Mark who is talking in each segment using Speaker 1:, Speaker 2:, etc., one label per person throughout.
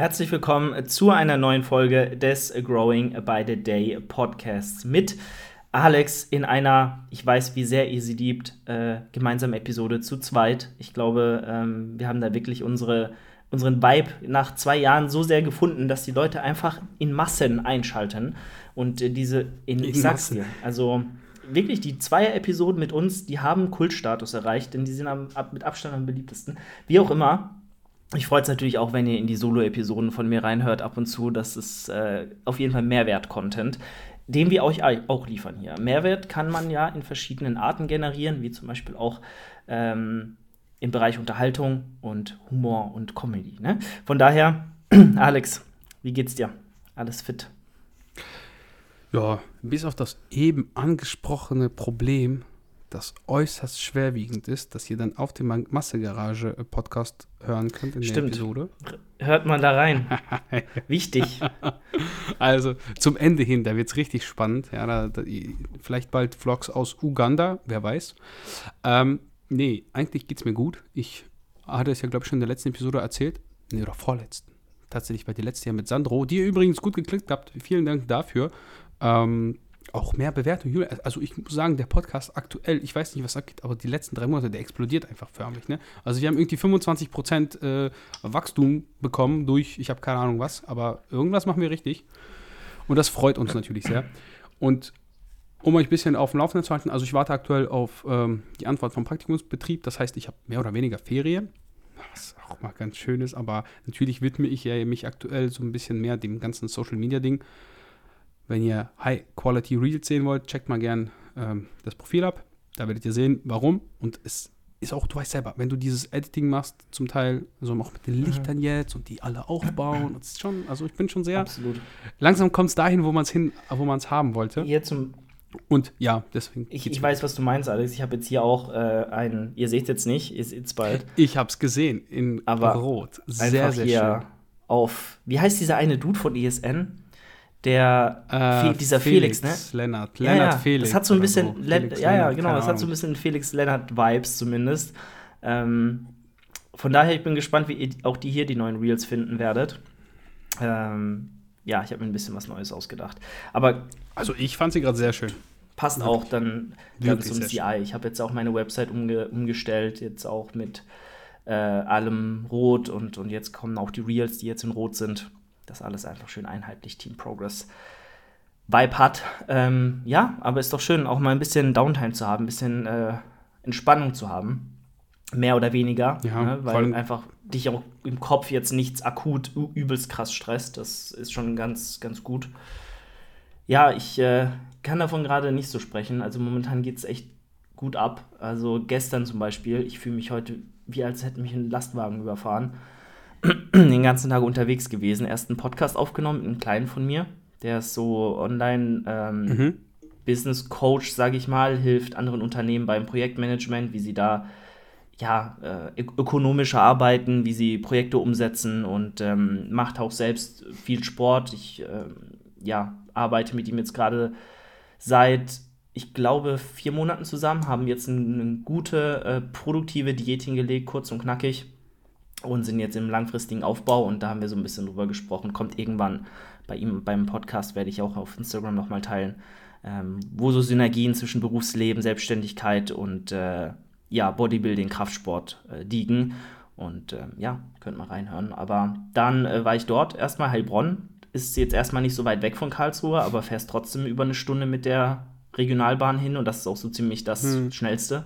Speaker 1: Herzlich willkommen zu einer neuen Folge des Growing by the Day Podcasts mit Alex in einer, ich weiß, wie sehr ihr sie liebt, äh, gemeinsamen Episode zu zweit. Ich glaube, ähm, wir haben da wirklich unsere, unseren Vibe nach zwei Jahren so sehr gefunden, dass die Leute einfach in Massen einschalten. Und äh, diese, in, ich sag's dir, also wirklich die zwei Episoden mit uns, die haben Kultstatus erreicht, denn die sind am, ab, mit Abstand am beliebtesten. Wie auch immer, ich freue es natürlich auch, wenn ihr in die Solo-Episoden von mir reinhört ab und zu. Das ist äh, auf jeden Fall Mehrwert-Content den wir euch auch liefern hier. Mehrwert kann man ja in verschiedenen Arten generieren, wie zum Beispiel auch ähm, im Bereich Unterhaltung und Humor und Comedy. Ne? Von daher, Alex, wie geht's dir? Alles fit?
Speaker 2: Ja, bis auf das eben angesprochene Problem das äußerst schwerwiegend ist, dass ihr dann auf dem Massegarage-Podcast hören könnt in
Speaker 1: Stimmt.
Speaker 2: der Episode.
Speaker 1: Hört mal da rein. Wichtig.
Speaker 2: Also zum Ende hin, da wird es richtig spannend. Ja, da, da, vielleicht bald Vlogs aus Uganda, wer weiß. Ähm, nee, eigentlich geht es mir gut. Ich hatte es ja, glaube ich, schon in der letzten Episode erzählt. Nee, oder vorletzten. Tatsächlich war die letzte ja mit Sandro, die ihr übrigens gut geklickt habt. Vielen Dank dafür. Ähm, auch mehr Bewertung. Also ich muss sagen, der Podcast aktuell, ich weiß nicht, was abgeht, aber die letzten drei Monate, der explodiert einfach förmlich. Ne? Also wir haben irgendwie 25 Prozent äh, Wachstum bekommen durch, ich habe keine Ahnung was, aber irgendwas machen wir richtig. Und das freut uns natürlich sehr. Und um euch ein bisschen auf dem Laufenden zu halten, also ich warte aktuell auf ähm, die Antwort vom Praktikumsbetrieb. Das heißt, ich habe mehr oder weniger Ferien. Was auch mal ganz schön ist, aber natürlich widme ich ja mich aktuell so ein bisschen mehr dem ganzen Social Media Ding. Wenn ihr High-Quality Reels sehen wollt, checkt mal gern ähm, das Profil ab. Da werdet ihr sehen, warum. Und es ist auch, du weißt selber, wenn du dieses Editing machst, zum Teil, so auch mit den mhm. Lichtern jetzt und die alle aufbauen, das ist schon, also ich bin schon sehr.
Speaker 1: Absolut.
Speaker 2: Langsam kommt es dahin, wo man es hin, wo man es haben wollte.
Speaker 1: Hier zum
Speaker 2: und ja, deswegen.
Speaker 1: Ich, ich weiß, was du meinst, Alex. Ich habe jetzt hier auch äh, einen, ihr seht jetzt nicht, seht es bald.
Speaker 2: Ich habe es gesehen in
Speaker 1: Aber
Speaker 2: Rot.
Speaker 1: Sehr, sehr schön. Auf, wie heißt dieser eine Dude von ESN? Der
Speaker 2: äh, dieser Felix, Felix, ne? Lennart,
Speaker 1: Lennart ja, ja. Felix. Das hat so ein bisschen, so. Felix, ja, ja, genau, das hat so ein bisschen Felix Lennart Vibes zumindest. Ähm, von daher, ich bin gespannt, wie ihr auch die hier die neuen Reels finden werdet. Ähm, ja, ich habe mir ein bisschen was Neues ausgedacht. Aber
Speaker 2: also ich fand sie gerade sehr schön.
Speaker 1: Passt Wirklich. auch dann, dann zum CI. Ich habe jetzt auch meine Website umge umgestellt, jetzt auch mit äh, allem Rot und, und jetzt kommen auch die Reels, die jetzt in Rot sind das alles einfach schön einheitlich Team Progress Vibe hat. Ähm, ja, aber ist doch schön, auch mal ein bisschen Downtime zu haben, ein bisschen äh, Entspannung zu haben. Mehr oder weniger.
Speaker 2: Ja,
Speaker 1: ne? Weil einfach dich auch im Kopf jetzt nichts akut übelst krass stresst. Das ist schon ganz, ganz gut. Ja, ich äh, kann davon gerade nicht so sprechen. Also momentan geht es echt gut ab. Also gestern zum Beispiel, ich fühle mich heute wie als hätte mich ein Lastwagen überfahren. Den ganzen Tag unterwegs gewesen. Erst einen Podcast aufgenommen, einen kleinen von mir. Der ist so online ähm, mhm. Business Coach, sage ich mal, hilft anderen Unternehmen beim Projektmanagement, wie sie da ja, äh, ökonomischer arbeiten, wie sie Projekte umsetzen und ähm, macht auch selbst viel Sport. Ich äh, ja, arbeite mit ihm jetzt gerade seit, ich glaube, vier Monaten zusammen, haben jetzt eine, eine gute, äh, produktive Diät hingelegt, kurz und knackig und sind jetzt im langfristigen Aufbau und da haben wir so ein bisschen drüber gesprochen. Kommt irgendwann bei ihm beim Podcast, werde ich auch auf Instagram nochmal teilen, ähm, wo so Synergien zwischen Berufsleben, Selbstständigkeit und äh, ja, Bodybuilding, Kraftsport äh, liegen. Und äh, ja, könnt mal reinhören. Aber dann äh, war ich dort erstmal Heilbronn. Ist jetzt erstmal nicht so weit weg von Karlsruhe, aber fährst trotzdem über eine Stunde mit der Regionalbahn hin und das ist auch so ziemlich das hm. Schnellste.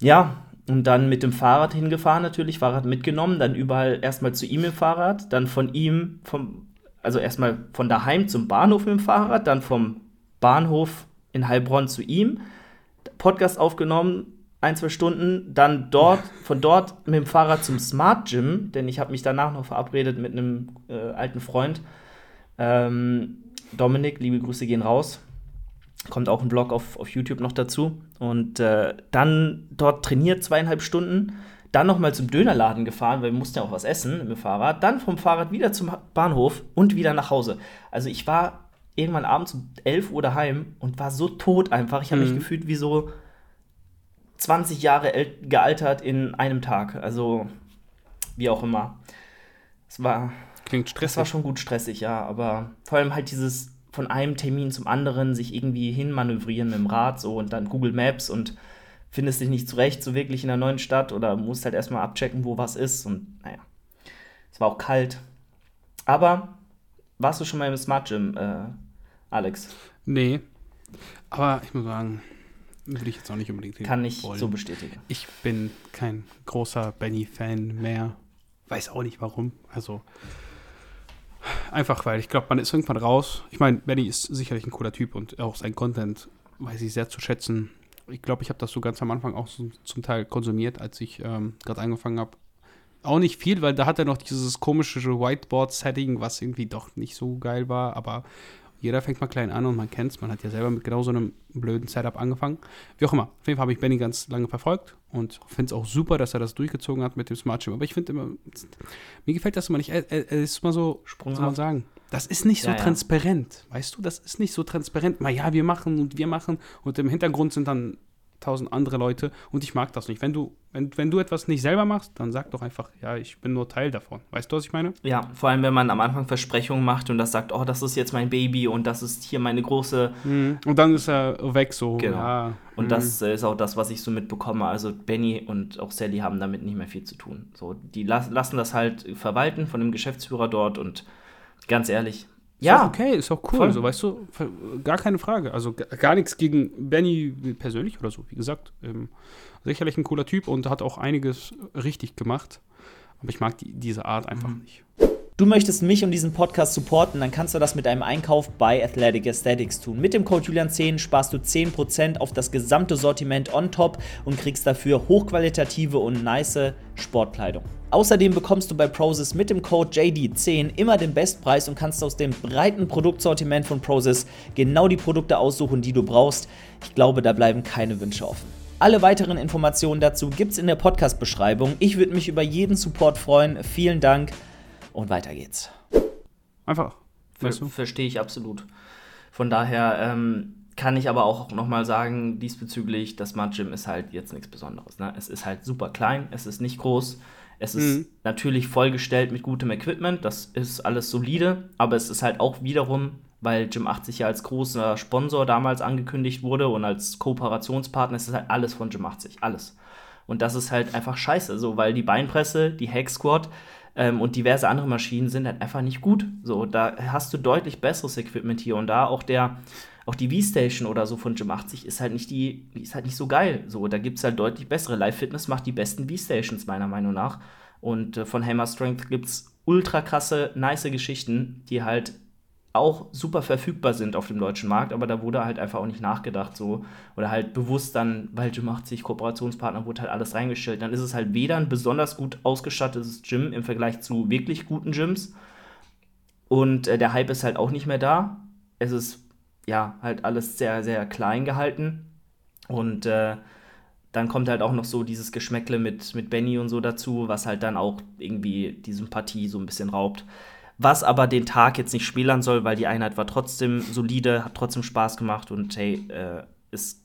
Speaker 1: Ja, und dann mit dem Fahrrad hingefahren natürlich, Fahrrad mitgenommen, dann überall erstmal zu ihm im Fahrrad, dann von ihm, vom, also erstmal von daheim zum Bahnhof mit dem Fahrrad, dann vom Bahnhof in Heilbronn zu ihm, Podcast aufgenommen, ein, zwei Stunden, dann dort, von dort mit dem Fahrrad zum Smart Gym, denn ich habe mich danach noch verabredet mit einem äh, alten Freund. Ähm, Dominik, liebe Grüße gehen raus. Kommt auch ein Blog auf, auf YouTube noch dazu. Und äh, dann dort trainiert zweieinhalb Stunden. Dann nochmal zum Dönerladen gefahren, weil wir mussten ja auch was essen mit dem Fahrrad. Dann vom Fahrrad wieder zum Bahnhof und wieder nach Hause. Also ich war irgendwann abends um 11 Uhr daheim und war so tot einfach. Ich habe mhm. mich gefühlt wie so 20 Jahre gealtert in einem Tag. Also wie auch immer. Es war,
Speaker 2: Klingt
Speaker 1: das
Speaker 2: stressig.
Speaker 1: war schon gut stressig, ja, aber vor allem halt dieses von einem Termin zum anderen sich irgendwie hinmanövrieren mit dem Rad so und dann Google Maps und findest dich nicht zurecht, so wirklich in einer neuen Stadt oder musst halt erstmal abchecken, wo was ist und naja. Es war auch kalt. Aber warst du schon mal im Smart Gym, äh, Alex?
Speaker 2: Nee. Aber ich muss sagen, würde ich jetzt auch nicht unbedingt
Speaker 1: Kann ich
Speaker 2: wollen.
Speaker 1: so bestätigen.
Speaker 2: Ich bin kein großer Benny-Fan mehr. Weiß auch nicht warum. Also einfach, weil ich glaube, man ist irgendwann raus. Ich meine, Benny ist sicherlich ein cooler Typ und auch sein Content weiß ich sehr zu schätzen. Ich glaube, ich habe das so ganz am Anfang auch so, zum Teil konsumiert, als ich ähm, gerade angefangen habe. Auch nicht viel, weil da hat er noch dieses komische Whiteboard-Setting, was irgendwie doch nicht so geil war, aber jeder fängt mal klein an und man kennt es. Man hat ja selber mit genau so einem blöden Setup angefangen. Wie auch immer. Auf jeden Fall habe ich Benny ganz lange verfolgt und finde es auch super, dass er das durchgezogen hat mit dem Smart Gym. Aber ich finde immer, mir gefällt das immer nicht. Er, er, er ist immer so, wie soll man
Speaker 1: Sprunghaft.
Speaker 2: sagen, das ist nicht so
Speaker 1: Ja, ja.
Speaker 2: transparent. Weißt du, das ist nicht so transparent. Mal ja, wir machen und wir machen und im Hintergrund sind dann tausend andere Leute und ich mag das nicht. Wenn du, wenn, wenn du etwas nicht selber machst, dann sag doch einfach, ja, ich bin nur Teil davon. Weißt du, was ich meine?
Speaker 1: Ja, vor allem, wenn man am Anfang Versprechungen macht und das sagt, oh, das ist jetzt mein Baby und das ist hier meine große.
Speaker 2: Und dann ist er weg so.
Speaker 1: Genau.
Speaker 2: Ja,
Speaker 1: Und
Speaker 2: mhm.
Speaker 1: das ist auch das, was ich so mitbekomme. Also Benny und auch Sally haben damit nicht mehr viel zu tun. So, die las lassen das halt verwalten von dem Geschäftsführer dort und ganz ehrlich, ja,
Speaker 2: auch okay, ist auch cool,
Speaker 1: Voll.
Speaker 2: so, weißt du, gar keine Frage. Also ga- gar nichts gegen Benny persönlich oder so, wie gesagt. Ähm, sicherlich ein cooler Typ und hat auch einiges richtig gemacht. Aber ich mag die, diese Art einfach
Speaker 1: Mhm.
Speaker 2: nicht.
Speaker 3: Du möchtest mich und diesen Podcast supporten, dann kannst du das mit einem Einkauf bei Athletic Aesthetics tun. Mit dem Code Julian10 sparst du 10% auf das gesamte Sortiment on top und kriegst dafür hochqualitative und nice Sportkleidung. Außerdem bekommst du bei Prozis mit dem Code JD10 immer den Bestpreis und kannst aus dem breiten Produktsortiment von Prozis genau die Produkte aussuchen, die du brauchst. Ich glaube, da bleiben keine Wünsche offen. Alle weiteren Informationen dazu gibt's in der Podcast-Beschreibung. Ich würde mich über jeden Support freuen. Vielen Dank und weiter geht's.
Speaker 2: Einfach.
Speaker 1: Ver
Speaker 2: Weißt du?
Speaker 1: verstehe ich absolut. Von daher ähm, kann ich aber auch nochmal sagen, diesbezüglich, das Smart Gym ist halt jetzt nichts Besonderes. Ne? Es ist halt super klein, es ist nicht groß, es ist
Speaker 2: Mhm.
Speaker 1: natürlich vollgestellt mit gutem Equipment, das ist alles solide, aber es ist halt auch wiederum, weil Gym 80 ja als großer Sponsor damals angekündigt wurde und als Kooperationspartner, es ist halt alles von Gym 80, alles. Und das ist halt einfach scheiße, so, weil die Beinpresse, die Hack Squat ähm, und diverse andere Maschinen sind halt einfach nicht gut. So, da hast du deutlich besseres Equipment hier und da. Auch der, auch die V-Station oder so von Gym 80 ist halt nicht die, ist halt nicht so geil. So, da gibt es halt deutlich bessere. Live Fitness macht die besten V-Stations, meiner Meinung nach. Und äh, von Hammer Strength gibt es ultra krasse, nice Geschichten, die halt auch super verfügbar sind auf dem deutschen Markt, aber da wurde halt einfach auch nicht nachgedacht so oder halt bewusst dann, weil Gym 80 Kooperationspartner wurde halt alles reingestellt. Dann ist es halt weder ein besonders gut ausgestattetes Gym im Vergleich zu wirklich guten Gyms und äh, der Hype ist halt auch nicht mehr da. Es ist ja halt alles sehr, sehr klein gehalten und äh, dann kommt halt auch noch so dieses Geschmäckle mit, mit Benny und so dazu, was halt dann auch irgendwie die Sympathie so ein bisschen raubt. Was aber den Tag jetzt nicht spielern soll, weil die Einheit war trotzdem solide, hat trotzdem Spaß gemacht und hey, äh, es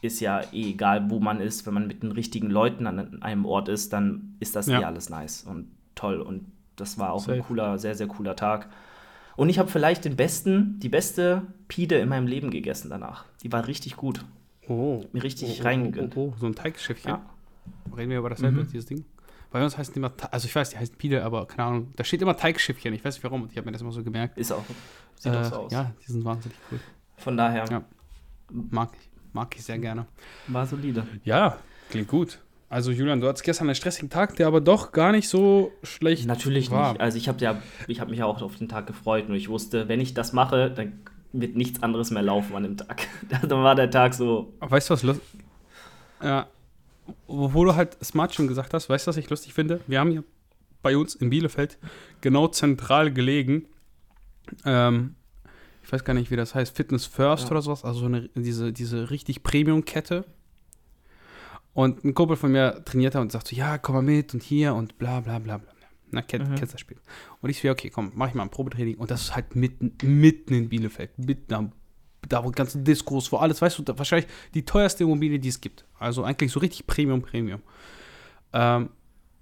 Speaker 1: ist ja eh egal, wo man ist, wenn man mit den richtigen Leuten an einem Ort ist, dann ist das
Speaker 2: Ja.
Speaker 1: eh alles nice und toll. Und das war auch
Speaker 2: Safe.
Speaker 1: ein cooler, sehr, sehr cooler Tag. Und ich habe vielleicht den besten, die beste Pide in meinem Leben gegessen danach. Die war richtig gut.
Speaker 2: Oh.
Speaker 1: Mir richtig
Speaker 2: oh,
Speaker 1: reingegönnt.
Speaker 2: Oh, oh, oh, so ein Teigschiffchen.
Speaker 1: Ja.
Speaker 2: Reden wir über dasselbe,
Speaker 1: Mhm.
Speaker 2: dieses Ding? Bei uns heißen die immer, also ich weiß, die heißen Pide, aber keine Ahnung. Da steht immer Teigschiffchen. Ich weiß nicht warum. Ich habe mir das immer so gemerkt.
Speaker 1: Ist auch. Sieht auch so
Speaker 2: Äh,
Speaker 1: aus.
Speaker 2: Ja, die sind wahnsinnig cool.
Speaker 1: Von daher
Speaker 2: Ja. Mag ich. Mag ich sehr gerne.
Speaker 1: war solide.
Speaker 2: Ja, klingt gut. Also Julian, du hattest gestern einen stressigen Tag, der aber doch gar nicht so schlecht
Speaker 1: Natürlich
Speaker 2: war.
Speaker 1: nicht. Also ich habe ja, ich habe mich ja auch auf den Tag gefreut und ich wusste, wenn ich das mache, dann wird nichts anderes mehr laufen an dem Tag. dann war der Tag so.
Speaker 2: Weißt du, was lustig Ja, wo du halt Smart Gym gesagt hast, weißt du, was ich lustig finde? Wir haben hier bei uns in Bielefeld genau zentral gelegen. Ähm, ich weiß gar nicht, wie das heißt, Fitness First
Speaker 1: Ja.
Speaker 2: oder sowas, also eine, diese, diese richtig Premium-Kette. Und ein Kumpel von mir trainiert da und sagt so, ja, komm mal mit und hier und bla bla bla bla. Na, kennt,
Speaker 1: Mhm.
Speaker 2: kennst das Spiel. Und ich so, ja, okay, komm, mach ich mal ein Probetraining. Und das ist halt mitten, mitten in Bielefeld, mitten am, da wo die ganzen Diskos, wo alles, weißt du, wahrscheinlich die teuerste Immobilie, die es gibt. Also eigentlich so richtig Premium, Premium. Ähm,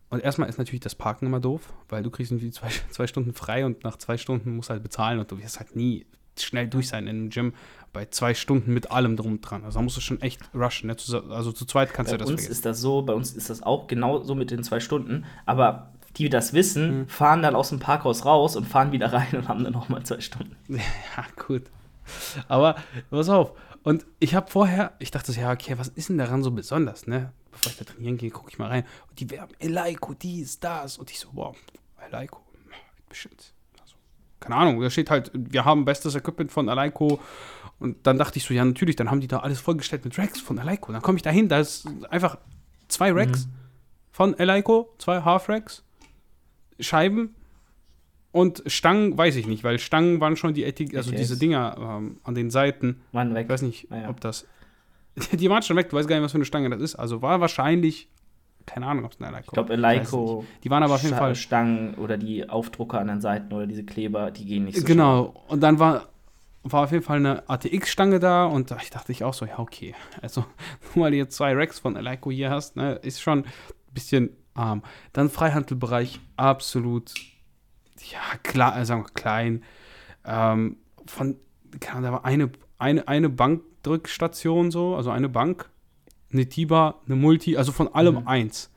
Speaker 2: Und erstmal ist natürlich das Parken immer doof, weil du kriegst irgendwie zwei, zwei Stunden frei und nach zwei Stunden musst du halt bezahlen und du wirst halt nie schnell durch sein in einem Gym bei zwei Stunden mit allem drum und dran. Also da musst du schon echt rushen. Ne? Also zu zweit kannst
Speaker 1: bei
Speaker 2: du das
Speaker 1: Bei uns
Speaker 2: vergessen.
Speaker 1: ist das so, bei uns ist das auch genau so mit den zwei Stunden, aber die das wissen, mhm. fahren dann aus dem Parkhaus raus und fahren wieder rein und haben dann nochmal zwei Stunden.
Speaker 2: Ja, gut. Aber pass auf. Und ich habe vorher, ich dachte so, ja, okay, was ist denn daran so besonders, ne? Bevor ich da trainieren gehe, gucke ich mal rein. Und die werben Eleiko, dies, das. Und ich so, wow, Eleiko, bestimmt. Also, keine Ahnung, da steht halt, wir haben bestes Equipment von Eleiko. Und dann dachte ich so, ja, natürlich, dann haben die da alles vollgestellt mit Racks von Eleiko. Dann komme ich da hin, da ist einfach zwei Racks mhm. von Eleiko, zwei Half-Racks Scheiben und Stangen, weiß ich nicht, weil Stangen waren schon die Etik also diese Dinger ähm, an den Seiten.
Speaker 1: Waren weg.
Speaker 2: Ich weiß nicht,
Speaker 1: naja.
Speaker 2: ob das. die waren schon weg, du weißt gar nicht, was für eine Stange das ist. Also war wahrscheinlich, keine Ahnung, ob es eine
Speaker 1: Eleiko Ich glaube, Eleiko.
Speaker 2: Die waren aber auf jeden Fall.
Speaker 1: Stangen oder die Aufdrucker an den Seiten oder diese Kleber, die gehen nicht so
Speaker 2: Genau, schnell. und dann war, war auf jeden Fall eine ATX-Stange da und ich dachte ich auch so, ja, okay. Also, nur weil du jetzt zwei Racks von Eleiko hier hast, ne, ist schon ein bisschen arm. Dann Freihandelbereich absolut, ja, klar, äh, sagen wir klein. Ähm, von, kann, da war eine, eine, eine Bankdrückstation so, also eine Bank, eine Tiba, eine Multi, also von allem mhm. eins.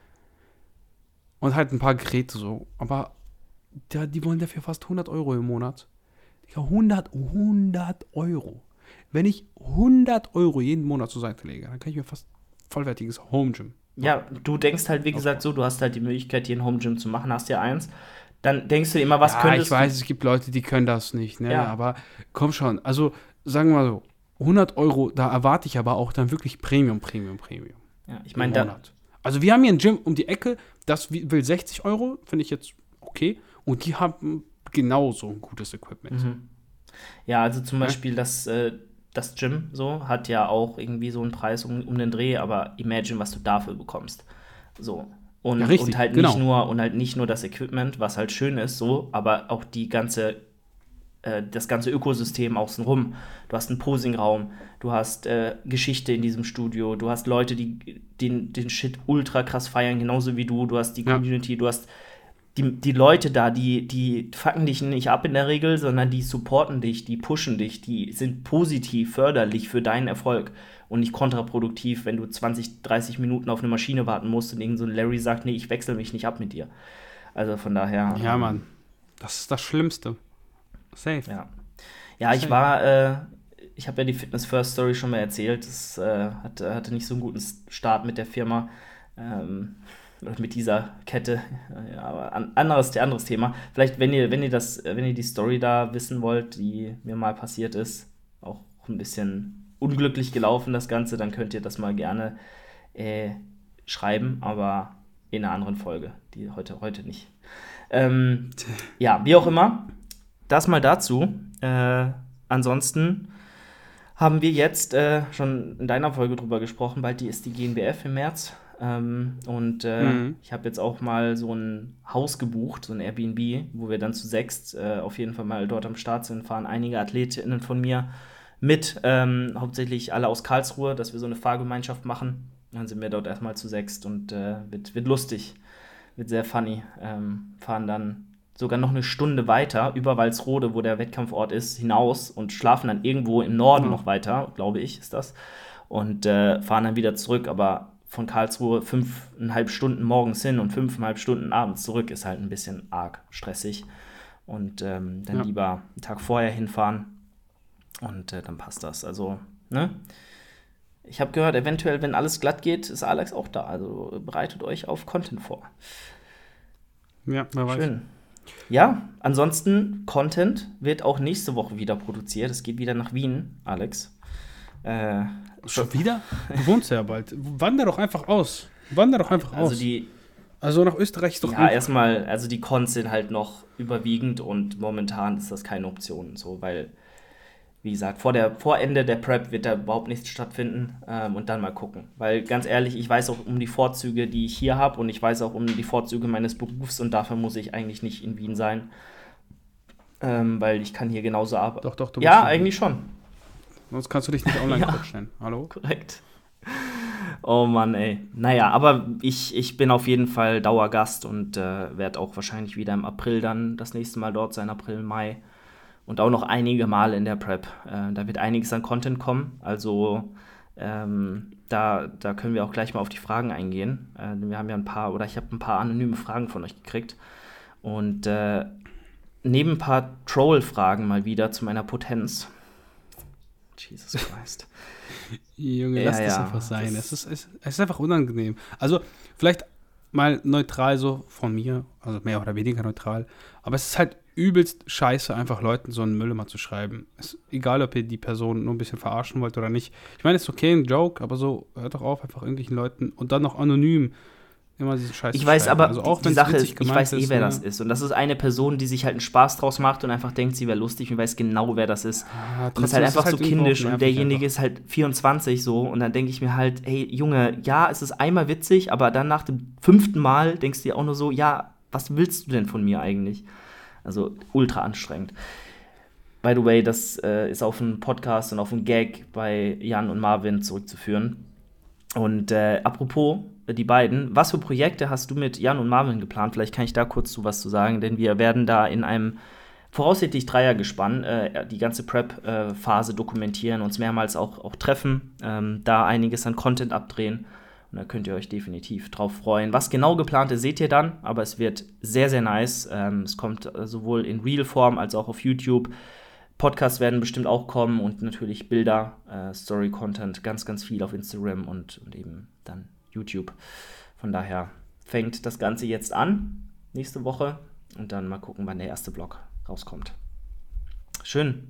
Speaker 2: Und halt ein paar Geräte so. Aber ja, die wollen dafür fast 100 Euro im Monat. 100, 100 Euro. Wenn ich 100 Euro jeden Monat zur Seite lege, dann kann ich mir fast vollwertiges Home Gym
Speaker 1: ja, du denkst halt, wie gesagt, so, du hast halt die Möglichkeit, hier ein Home Gym zu machen, hast ja eins. Dann denkst du immer, was
Speaker 2: ja,
Speaker 1: könntest
Speaker 2: ich weiß, es gibt Leute, die können das nicht, ne? Ja. Aber komm schon, also sagen wir mal so, 100 Euro, da erwarte ich aber auch dann wirklich Premium, Premium, Premium.
Speaker 1: Ja, ich meine, da.
Speaker 2: Also wir haben hier ein Gym um die Ecke, das will 60 Euro, finde ich jetzt okay. Und die haben genauso ein gutes Equipment.
Speaker 1: Mhm. Ja, also zum Beispiel das. Äh, das Gym so hat ja auch irgendwie so einen Preis um, um den Dreh, aber imagine, was du dafür bekommst. So. Und, ja, richtig, und halt genau. nicht nur und halt nicht nur das Equipment, was halt schön ist, so, aber auch die ganze äh, das ganze Ökosystem außenrum. Du hast einen Posingraum, du hast äh, Geschichte in diesem Studio, du hast Leute, die den, den Shit ultra krass feiern, genauso wie du, du hast die ja. Community, du hast die, die Leute da, die, die fucken dich nicht ab in der Regel, sondern die supporten dich, die pushen dich, die sind positiv, förderlich für deinen Erfolg und nicht kontraproduktiv, wenn du 20, 30 Minuten auf eine Maschine warten musst und irgend so ein Larry sagt, nee, ich wechsle mich nicht ab mit dir. Also von daher.
Speaker 2: Ja, Mann. Das ist das Schlimmste.
Speaker 1: Safe. Ja, ja ich war, äh, ich habe ja die Fitness First Story schon mal erzählt. Das äh, hatte, hatte nicht so einen guten Start mit der Firma. Ähm, mit dieser Kette. Ja, aber an, anderes, anderes Thema. Vielleicht, wenn ihr, wenn ihr das, wenn ihr die Story da wissen wollt, die mir mal passiert ist, auch ein bisschen unglücklich gelaufen, das Ganze, dann könnt ihr das mal gerne äh, schreiben, aber in einer anderen Folge, die heute, heute nicht. Ähm, ja, wie auch immer, das mal dazu. Äh, ansonsten haben wir jetzt äh, schon in deiner Folge drüber gesprochen, bald die ist die GNBF im März. Ähm, und äh, mhm. ich habe jetzt auch mal so ein Haus gebucht, so ein Airbnb, wo wir dann zu sechst äh, auf jeden Fall mal dort am Start sind, fahren einige Athletinnen von mir mit, ähm, hauptsächlich alle aus Karlsruhe, dass wir so eine Fahrgemeinschaft machen. Dann sind wir dort erstmal zu sechst und äh, wird, wird lustig, wird sehr funny. Ähm, fahren dann sogar noch eine Stunde weiter über Walsrode, wo der Wettkampfort ist, hinaus und schlafen dann irgendwo im Norden mhm. noch weiter, glaube ich, ist das. Und äh, fahren dann wieder zurück, aber von Karlsruhe fünfeinhalb Stunden morgens hin und fünfeinhalb Stunden abends zurück ist halt ein bisschen arg stressig. Und ähm, dann ja. lieber einen Tag vorher hinfahren und äh, dann passt das. Also, ne? Ich habe gehört, eventuell, wenn alles glatt geht, ist Alex auch da. Also bereitet euch auf Content vor.
Speaker 2: Ja, wer weiß. Schön.
Speaker 1: Ja, ansonsten, Content wird auch nächste Woche wieder produziert. Es geht wieder nach Wien, Alex.
Speaker 2: Äh, Schon wieder? Du wohnst ja bald. Wander doch einfach aus. Wander doch einfach
Speaker 1: also
Speaker 2: aus.
Speaker 1: Die,
Speaker 2: also nach Österreich ist doch.
Speaker 1: Ja, erstmal, also die Cons sind halt noch überwiegend und momentan ist das keine Option. So, weil, wie gesagt, vor, der, vor Ende der Prep wird da überhaupt nichts stattfinden ähm, und dann mal gucken. Weil ganz ehrlich, ich weiß auch um die Vorzüge, die ich hier habe und ich weiß auch um die Vorzüge meines Berufs und dafür muss ich eigentlich nicht in Wien sein. Ähm, weil ich kann hier genauso arbeiten.
Speaker 2: Doch, doch,
Speaker 1: du Ja, eigentlich schon.
Speaker 2: Sonst kannst du dich nicht online ja, stellen. Hallo?
Speaker 1: Korrekt. oh Mann, ey. Naja, aber ich, ich bin auf jeden Fall Dauergast und äh, werde auch wahrscheinlich wieder im April dann das nächste Mal dort sein, April, Mai. Und auch noch einige Male in der Prep. Äh, da wird einiges an Content kommen. Also ähm, da, da können wir auch gleich mal auf die Fragen eingehen. Äh, wir haben ja ein paar, oder ich habe ein paar anonyme Fragen von euch gekriegt. Und äh, neben ein paar Troll-Fragen mal wieder zu meiner Potenz. Jesus Christ.
Speaker 2: Junge, ja, lass ja, das einfach sein. Das es, ist, es, es ist einfach unangenehm. Also, vielleicht mal neutral so von mir, also mehr oder weniger neutral. Aber es ist halt übelst scheiße, einfach Leuten so einen Müll immer zu schreiben. Ist egal, ob ihr die Person nur ein bisschen verarschen wollt oder nicht. Ich meine, es ist okay, ein Joke, aber so, hört doch auf, einfach irgendwelchen Leuten und dann noch anonym immer diesen Scheiß
Speaker 1: Ich weiß aber, also auch die, Sache ist, ich weiß eh, wer ne? das ist. Und das ist eine Person, die sich halt einen Spaß draus macht und einfach denkt, sie wäre lustig und weiß genau, wer das ist. Ja, und das ist halt einfach ist halt so kindisch und derjenige ist halt 24 so und dann denke ich mir halt, hey Junge, ja, es ist einmal witzig, aber dann nach dem fünften Mal denkst du dir auch nur so, ja, was willst du denn von mir eigentlich? Also ultra anstrengend. By the way, das äh, ist auf einen Podcast und auf einen Gag bei Jan und Marvin zurückzuführen. Und äh, apropos, äh, die beiden, was für Projekte hast du mit Jan und Marvin geplant? Vielleicht kann ich da kurz zu was zu sagen, denn wir werden da in einem voraussichtlich Dreiergespann äh, die ganze Prep-Phase dokumentieren, uns mehrmals auch, auch treffen, ähm, da einiges an Content abdrehen. Und da könnt ihr euch definitiv drauf freuen. Was genau geplant ist, seht ihr dann, aber es wird sehr, sehr nice. Ähm, es kommt äh, sowohl in Real-Form als auch auf YouTube. Podcasts werden bestimmt auch kommen und natürlich Bilder, äh, Story-Content, ganz, ganz viel auf Instagram und, und eben dann YouTube. Von daher fängt das Ganze jetzt an, nächste Woche. Und dann mal gucken, wann der erste Blog rauskommt. Schön.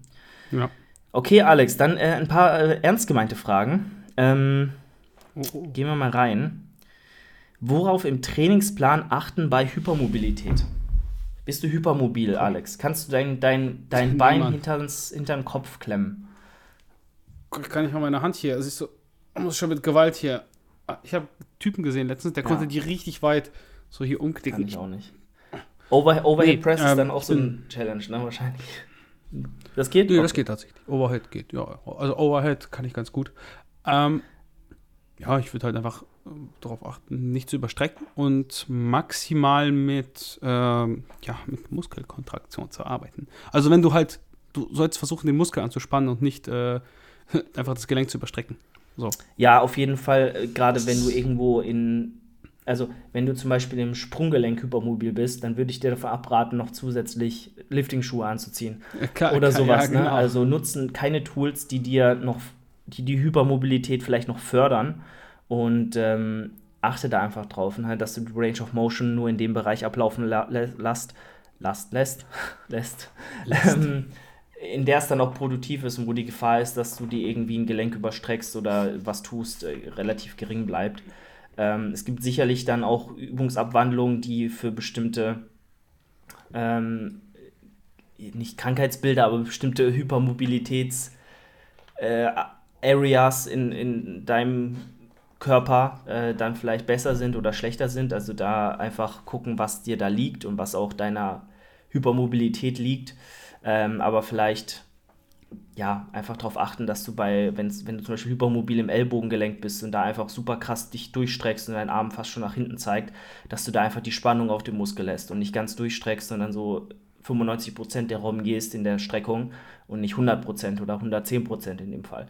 Speaker 1: Ja. Okay, Alex, dann äh, ein paar äh, ernst gemeinte Fragen. Ähm, oh, oh. Gehen wir mal rein. Worauf im Trainingsplan achten bei Hypermobilität? Bist du hypermobil, Alex? Kannst du dein, dein, dein Bein hinter den Kopf klemmen?
Speaker 2: Kann ich mal meine Hand hier? Siehst du, muss schon mit Gewalt hier. Ah, ich habe Typen gesehen letztens, der ja. konnte die richtig weit so hier umklicken.
Speaker 1: Kann ich auch nicht. Over, Overhead nee, Press ähm, ist dann auch so ein Challenge, ne? Wahrscheinlich.
Speaker 2: Das geht? Nee, okay. das geht tatsächlich. Overhead geht, ja. Also Overhead kann ich ganz gut. Ähm, ja, ich würde halt einfach äh, darauf achten, nicht zu überstrecken und maximal mit, ähm, ja, mit Muskelkontraktion zu arbeiten. Also wenn du halt, du sollst versuchen, den Muskel anzuspannen und nicht äh, einfach das Gelenk zu überstrecken. So.
Speaker 1: Ja, auf jeden Fall, äh, gerade wenn du irgendwo in, also wenn du zum Beispiel im Sprunggelenk hypermobil bist, dann würde ich dir davon abraten, noch zusätzlich Lifting-Schuhe anzuziehen. Ja, klar, oder klar, sowas. Ja, ne? genau. ne? Also nutzen keine Tools, die dir noch, die die Hypermobilität vielleicht noch fördern. Und ähm, achte da einfach drauf, halt, dass du die Range of Motion nur in dem Bereich ablaufen la lässt, lässt, lässt, lässt. Ähm, in der es dann auch produktiv ist und wo die Gefahr ist, dass du dir irgendwie ein Gelenk überstreckst oder was tust, äh, relativ gering bleibt. Ähm, es gibt sicherlich dann auch Übungsabwandlungen, die für bestimmte, ähm, nicht Krankheitsbilder, aber bestimmte Hypermobilitäts-Areas äh, in, in deinem Körper äh, dann vielleicht besser sind oder schlechter sind. Also da einfach gucken, was dir da liegt und was auch deiner Hypermobilität liegt. Ähm, aber vielleicht ja, einfach darauf achten, dass du bei, wenn's, wenn du zum Beispiel hypermobil im Ellbogengelenk bist und da einfach super krass dich durchstreckst und dein Arm fast schon nach hinten zeigt, dass du da einfach die Spannung auf dem Muskel lässt und nicht ganz durchstreckst, sondern so 95% der Raum gehst in der Streckung und nicht 100% oder 110% in dem Fall.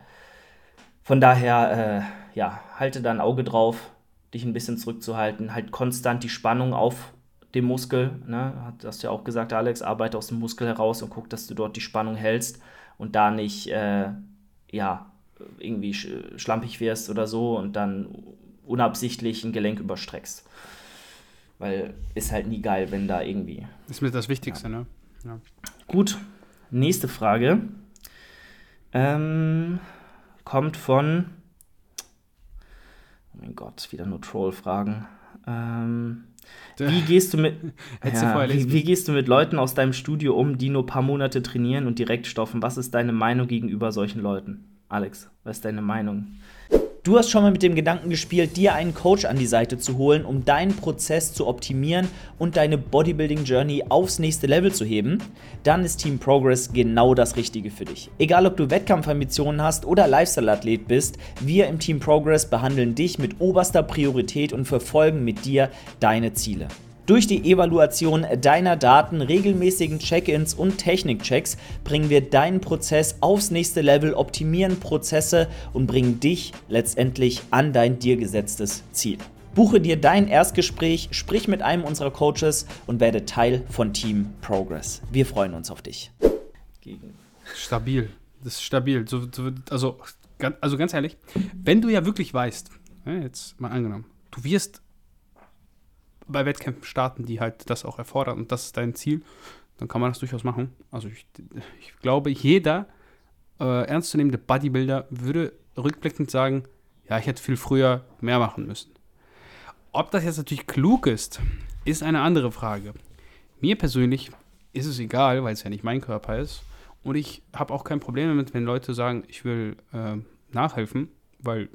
Speaker 1: Von daher, äh, ja, halte da ein Auge drauf, dich ein bisschen zurückzuhalten, halt konstant die Spannung auf dem Muskel, ne, hast du ja auch gesagt, Alex, arbeite aus dem Muskel heraus und guck, dass du dort die Spannung hältst und da nicht, äh, ja, irgendwie schlampig wirst oder so und dann unabsichtlich ein Gelenk überstreckst. Weil ist halt nie geil, wenn da irgendwie.
Speaker 2: Ist mir das Wichtigste,
Speaker 1: ja.
Speaker 2: ne?
Speaker 1: Ja. Gut, nächste Frage. Ähm, kommt von. Oh mein Gott, wieder nur Troll-Fragen. Ähm, wie gehst du mit ja, wie, wie, gehst du mit Leuten aus deinem Studio um, die nur ein paar Monate trainieren und direkt stoffen? Was ist deine Meinung gegenüber solchen Leuten? Alex, was ist deine Meinung?
Speaker 3: Du hast schon mal mit dem Gedanken gespielt, dir einen Coach an die Seite zu holen, um deinen Prozess zu optimieren und deine Bodybuilding Journey aufs nächste Level zu heben? Dann ist Team Progress genau das Richtige für dich. Egal ob du Wettkampfambitionen hast oder Lifestyle-Athlet bist, wir im Team Progress behandeln dich mit oberster Priorität und verfolgen mit dir deine Ziele. Durch die Evaluation deiner Daten, regelmäßigen Check-ins und Technikchecks bringen wir deinen Prozess aufs nächste Level, optimieren Prozesse und bringen dich letztendlich an dein dir gesetztes Ziel. Buche dir dein Erstgespräch, sprich mit einem unserer Coaches und werde Teil von Team Progress. Wir freuen uns auf dich.
Speaker 2: Stabil. Das ist stabil. So, so, also, also ganz ehrlich, wenn du ja wirklich weißt, jetzt mal angenommen, du wirst bei Wettkämpfen starten, die halt das auch erfordern und das ist dein Ziel, dann kann man das durchaus machen. Also ich, ich glaube, jeder äh, ernstzunehmende Bodybuilder würde rückblickend sagen, ja, ich hätte viel früher mehr machen müssen. Ob das jetzt natürlich klug ist, ist eine andere Frage. Mir persönlich ist es egal, weil es ja nicht mein Körper ist. Und ich habe auch kein Problem damit, wenn Leute sagen, ich will äh, nachhelfen, weil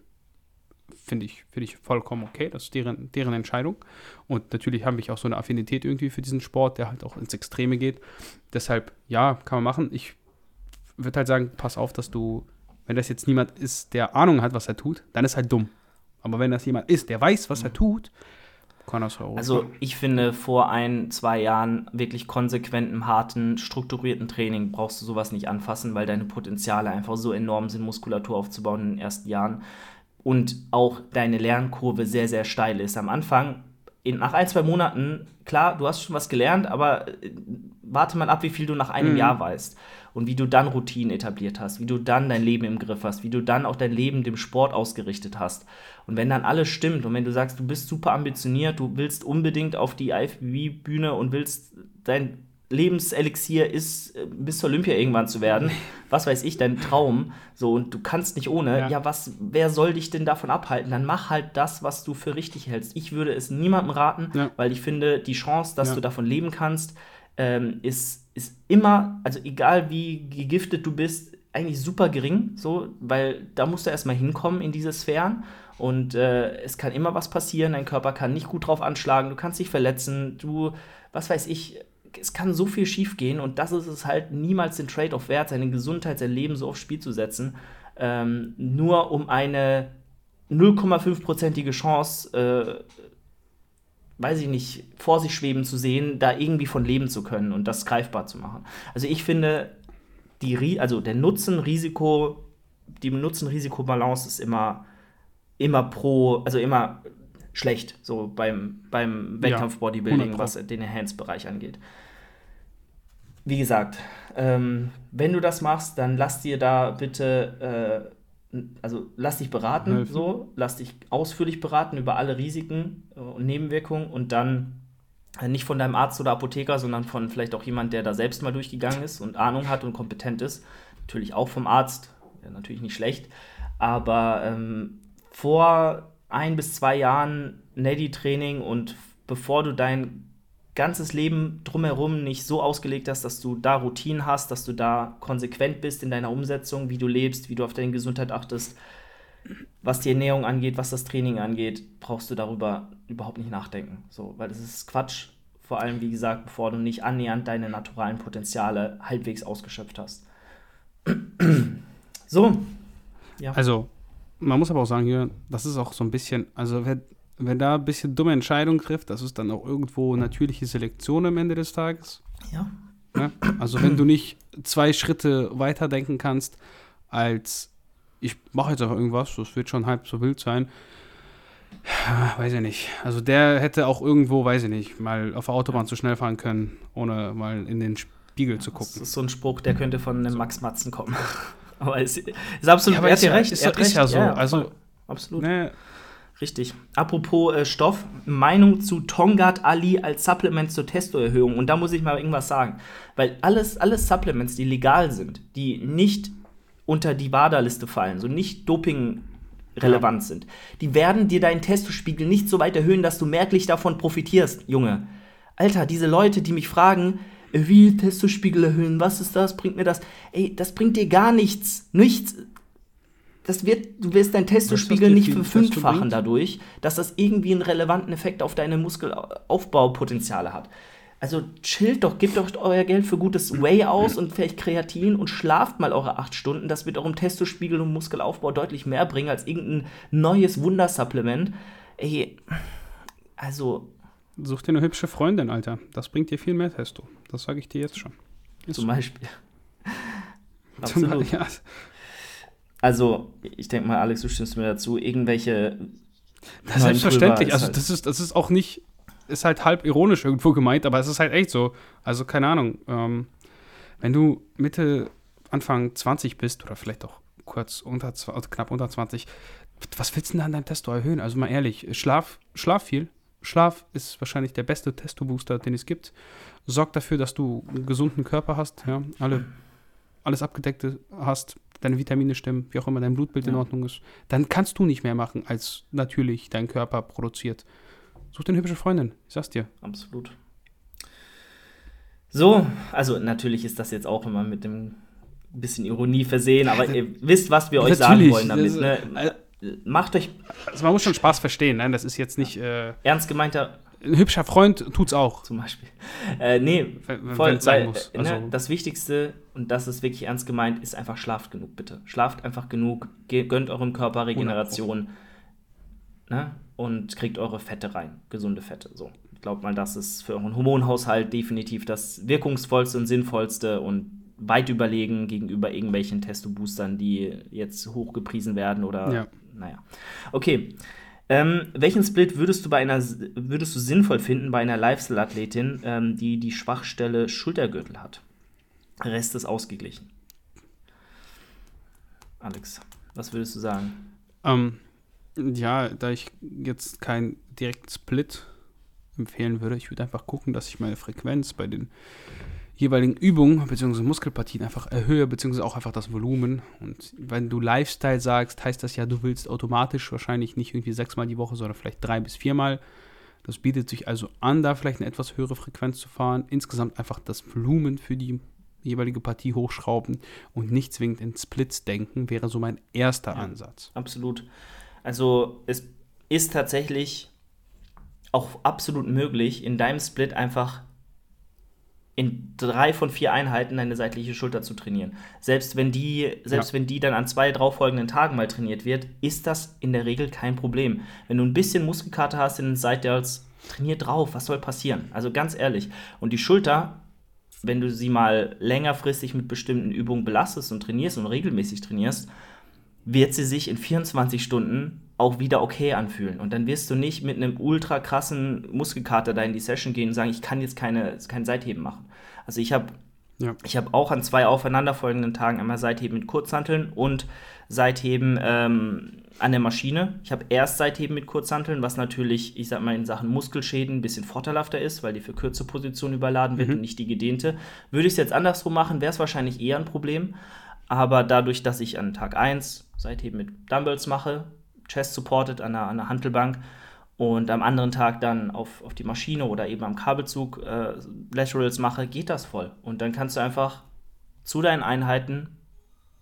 Speaker 2: finde ich, find ich vollkommen okay. Das ist deren, deren Entscheidung. Und natürlich habe ich auch so eine Affinität irgendwie für diesen Sport, der halt auch ins Extreme geht. Deshalb, ja, kann man machen. Ich würde halt sagen, pass auf, dass du, wenn das jetzt niemand ist, der Ahnung hat, was er tut, dann ist halt dumm. Aber wenn das jemand ist, der weiß, was er tut, kann das auch.
Speaker 1: Also ich finde, vor ein, zwei Jahren wirklich konsequentem, harten, strukturierten Training brauchst du sowas nicht anfassen, weil deine Potenziale einfach so enorm sind, Muskulatur aufzubauen in den ersten Jahren und auch deine Lernkurve sehr, sehr steil ist. Am Anfang, in, nach ein, zwei Monaten, klar, du hast schon was gelernt, aber äh, warte mal ab, wie viel du nach einem mhm. Jahr weißt und wie du dann Routinen etabliert hast, wie du dann dein Leben im Griff hast, wie du dann auch dein Leben dem Sport ausgerichtet hast. Und wenn dann alles stimmt und wenn du sagst, du bist super ambitioniert, du willst unbedingt auf die IFBB-Bühne und willst dein Lebenselixier ist, äh, bis zur Olympia irgendwann zu werden. Was weiß ich, dein Traum. So, und du kannst nicht ohne. Ja. ja, was, wer soll dich denn davon abhalten? Dann mach halt das, was du für richtig hältst. Ich würde es niemandem raten, ja. weil ich finde, die Chance, dass ja. du davon leben kannst, ähm, ist, ist immer, also egal wie gegiftet du bist, eigentlich super gering. So, weil da musst du erstmal hinkommen in diese Sphären. Und äh, es kann immer was passieren, dein Körper kann nicht gut drauf anschlagen, du kannst dich verletzen, du, was weiß ich, es kann so viel schiefgehen und das ist es halt niemals den Trade-off wert, seine Gesundheit, sein Leben so aufs Spiel zu setzen, ähm, nur um eine 0,5-prozentige Chance, äh, weiß ich nicht, vor sich schweben zu sehen, da irgendwie von leben zu können und das greifbar zu machen. Also ich finde, die, also der Nutzen-Risiko, die Nutzen-Risiko-Balance ist immer, immer pro, also immer schlecht, so beim, beim Wettkampf-Bodybuilding, ja, was den Enhanced-Bereich angeht. Wie gesagt, ähm, wenn du das machst, dann lass dir da bitte, äh, also lass dich beraten, Helfen. so, lass dich ausführlich beraten über alle Risiken und Nebenwirkungen und dann äh, nicht von deinem Arzt oder Apotheker, sondern von vielleicht auch jemand, der da selbst mal durchgegangen ist und Ahnung hat und kompetent ist. Natürlich auch vom Arzt, ja, natürlich nicht schlecht, aber ähm, vor ein bis zwei Jahren Neddy-Training und bevor du dein ganzes Leben drumherum nicht so ausgelegt hast, dass du da Routinen hast, dass du da konsequent bist in deiner Umsetzung, wie du lebst, wie du auf deine Gesundheit achtest, was die Ernährung angeht, was das Training angeht, brauchst du darüber überhaupt nicht nachdenken. So, weil das ist Quatsch, vor allem wie gesagt, bevor du nicht annähernd deine naturalen Potenziale halbwegs ausgeschöpft hast. so.
Speaker 2: Ja. Also, man muss aber auch sagen hier, das ist auch so ein bisschen, also wenn, wenn da ein bisschen dumme Entscheidungen trifft, das ist dann auch irgendwo natürliche Selektion am Ende des Tages.
Speaker 1: Ja.
Speaker 2: ja? Also wenn du nicht zwei Schritte weiter denken kannst, als ich mache jetzt auch irgendwas, das wird schon halb so wild sein. weiß ich nicht. Also der hätte auch irgendwo, weiß ich nicht, mal auf der Autobahn zu schnell fahren können, ohne mal in den Spiegel zu gucken. Das
Speaker 1: ist so ein Spruch, der könnte von einem Max Matzen kommen. Aber es ist absolut, ja, aber er hat ja recht.
Speaker 2: Ist, ist ja so. Ja, also,
Speaker 1: absolut. Ne. Richtig. Apropos äh, Stoff, Meinung zu Tongat Ali als Supplement zur Testoerhöhung. Und da muss ich mal irgendwas sagen. Weil alles, alles Supplements, die legal sind, die nicht unter die WADA-Liste fallen, so nicht Doping relevant ja. sind, die werden dir deinen Testospiegel nicht so weit erhöhen, dass du merklich davon profitierst, Junge. Alter, diese Leute, die mich fragen, wie Testospiegel erhöhen, was ist das, bringt mir das? Ey, das bringt dir gar nichts. Nichts. das wird, du wirst deinen Testospiegel nicht verfünffachen dadurch, dass das irgendwie einen relevanten Effekt auf deine Muskelaufbaupotenziale hat. Also chillt doch, gebt doch euer Geld für gutes Whey aus und vielleicht Kreatin und schlaft mal eure acht Stunden. Das wird eurem Testospiegel und Muskelaufbau deutlich mehr bringen als irgendein neues Wundersupplement. Ey, also.
Speaker 2: Such dir eine hübsche Freundin, Alter. Das bringt dir viel mehr Testo. Das sage ich dir jetzt schon.
Speaker 1: Ist zum Beispiel. Absolut. Ja. Also, ich denke mal, Alex, du stimmst mir dazu. Irgendwelche.
Speaker 2: Das ist selbstverständlich. Also, halt das ist, das ist auch nicht ist halt halb ironisch irgendwo gemeint, aber es ist halt echt so. Also, keine Ahnung. Ähm, wenn du Mitte, Anfang 20 bist oder vielleicht auch kurz unter, knapp unter 20, was willst du denn an deinem Testo erhöhen? Also mal ehrlich, Schlaf, schlaf viel. Schlaf ist wahrscheinlich der beste Testo-Booster, den es gibt. Sorg dafür, dass du einen gesunden Körper hast, ja, alle, alles abgedeckte hast, deine Vitamine stimmen, wie auch immer dein Blutbild ja. in Ordnung ist. Dann kannst du nicht mehr machen, als natürlich dein Körper produziert. Such dir eine hübsche Freundin, ich sag's dir.
Speaker 1: Absolut. So, also natürlich ist das jetzt auch immer mit dem bisschen Ironie versehen, aber ihr wisst, was wir euch sagen wollen damit. Ne? Macht euch.
Speaker 2: Also man muss schon Spaß verstehen, ne? Das ist jetzt nicht.
Speaker 1: Äh, ernst gemeinter.
Speaker 2: Ein hübscher Freund tut's auch.
Speaker 1: Zum Beispiel. Äh, nee, wenn, voll, sein muss. Äh, ne, also. Ne, das Wichtigste, und das ist wirklich ernst gemeint, ist einfach schlaft genug, bitte. Schlaft einfach genug, gönnt eurem Körper Regeneration. Ne? und kriegt eure Fette rein, gesunde Fette. So, ich glaube mal, das ist für euren Hormonhaushalt definitiv das wirkungsvollste und sinnvollste und weit überlegen gegenüber irgendwelchen Testo-Boostern, die jetzt hochgepriesen werden oder ja. Naja. Okay. Ähm, welchen Split würdest du bei einer würdest du sinnvoll finden bei einer Lifestyle-Athletin, ähm, die die Schwachstelle Schultergürtel hat? Rest ist ausgeglichen. Alex, was würdest du sagen?
Speaker 2: Ähm, ja, da ich jetzt keinen direkten Split empfehlen würde, ich würde einfach gucken, dass ich meine Frequenz bei den jeweiligen Übungen bzw. Muskelpartien einfach erhöhe, beziehungsweise auch einfach das Volumen. Und wenn du Lifestyle sagst, heißt das ja, du willst automatisch wahrscheinlich nicht irgendwie sechsmal die Woche, sondern vielleicht drei bis viermal. Das bietet sich also an, da vielleicht eine etwas höhere Frequenz zu fahren. Insgesamt einfach das Volumen für die jeweilige Partie hochschrauben und nicht zwingend in Splits denken, wäre so mein erster ja, Ansatz.
Speaker 1: Absolut. Also es ist tatsächlich auch absolut möglich, in deinem Split einfach in drei von vier Einheiten deine seitliche Schulter zu trainieren. Selbst wenn die, selbst ja. wenn die dann an zwei darauffolgenden Tagen mal trainiert wird, ist das in der Regel kein Problem. Wenn du ein bisschen Muskelkater hast in den Side trainier drauf, was soll passieren? Also ganz ehrlich. Und die Schulter, wenn du sie mal längerfristig mit bestimmten Übungen belastest und trainierst und regelmäßig trainierst, wird sie sich in 24 Stunden auch wieder okay anfühlen. Und dann wirst du nicht mit einem ultra krassen Muskelkater da in die Session gehen und sagen, ich kann jetzt keine, kein Seitheben machen. Also ich habe ja. Ich auch an zwei aufeinanderfolgenden Tagen einmal Seitheben mit Kurzhanteln und Seitheben ähm, an der Maschine. Ich habe erst Seitheben mit Kurzhanteln, was natürlich, ich sag mal, in Sachen Muskelschäden ein bisschen vorteilhafter ist, weil die für kürze Positionen überladen wird mhm. und nicht die gedehnte. Würde ich es jetzt andersrum machen, wäre es wahrscheinlich eher ein Problem. Aber dadurch, dass ich an Tag 1 Seitheben mit Dumbbells mache, Chest supported an der, an der Hantelbank und am anderen Tag dann auf, auf die Maschine oder eben am Kabelzug äh, Laterals mache, geht das voll. Und dann kannst du einfach zu deinen Einheiten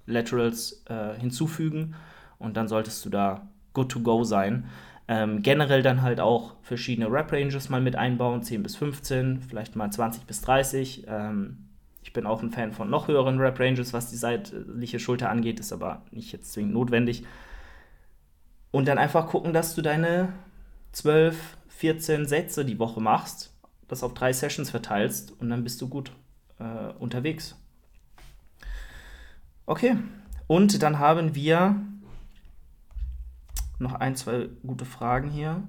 Speaker 1: Laterals äh, hinzufügen und dann solltest du da good to go sein. Ähm, generell dann halt auch verschiedene Rap-Ranges mal mit einbauen, 10 bis 15, vielleicht mal 20 bis 30. Ähm, ich bin auch ein Fan von noch höheren Rap-Ranges, was die seitliche Schulter angeht, ist aber nicht jetzt zwingend notwendig. Und dann einfach gucken, dass du deine 12, 14 Sätze die Woche machst, das auf drei Sessions verteilst und dann bist du gut äh, unterwegs. Okay, und dann haben wir noch ein, zwei gute Fragen hier.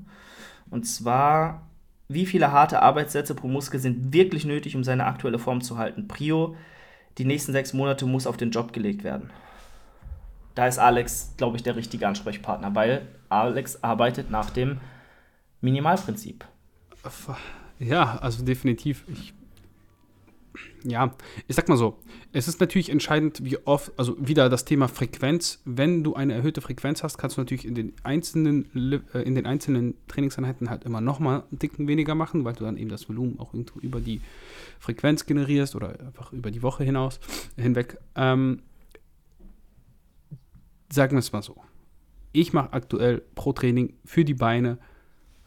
Speaker 1: Und zwar wie viele harte Arbeitssätze pro Muskel sind wirklich nötig, um seine aktuelle Form zu halten? Prio, die nächsten sechs Monate muss auf den Job gelegt werden. Da ist Alex, glaube ich, der richtige Ansprechpartner, weil Alex arbeitet nach dem Minimalprinzip.
Speaker 2: Ja, also definitiv. Ich ja, ich sag mal so, es ist natürlich entscheidend, wie oft, also wieder das Thema Frequenz. Wenn du eine erhöhte Frequenz hast, kannst du natürlich in den einzelnen, äh, in den einzelnen Trainingseinheiten halt immer nochmal einen Dicken weniger machen, weil du dann eben das Volumen auch irgendwo über die Frequenz generierst oder einfach über die Woche hinaus hinweg. Ähm, sagen wir es mal so. Ich mache aktuell pro Training für die Beine,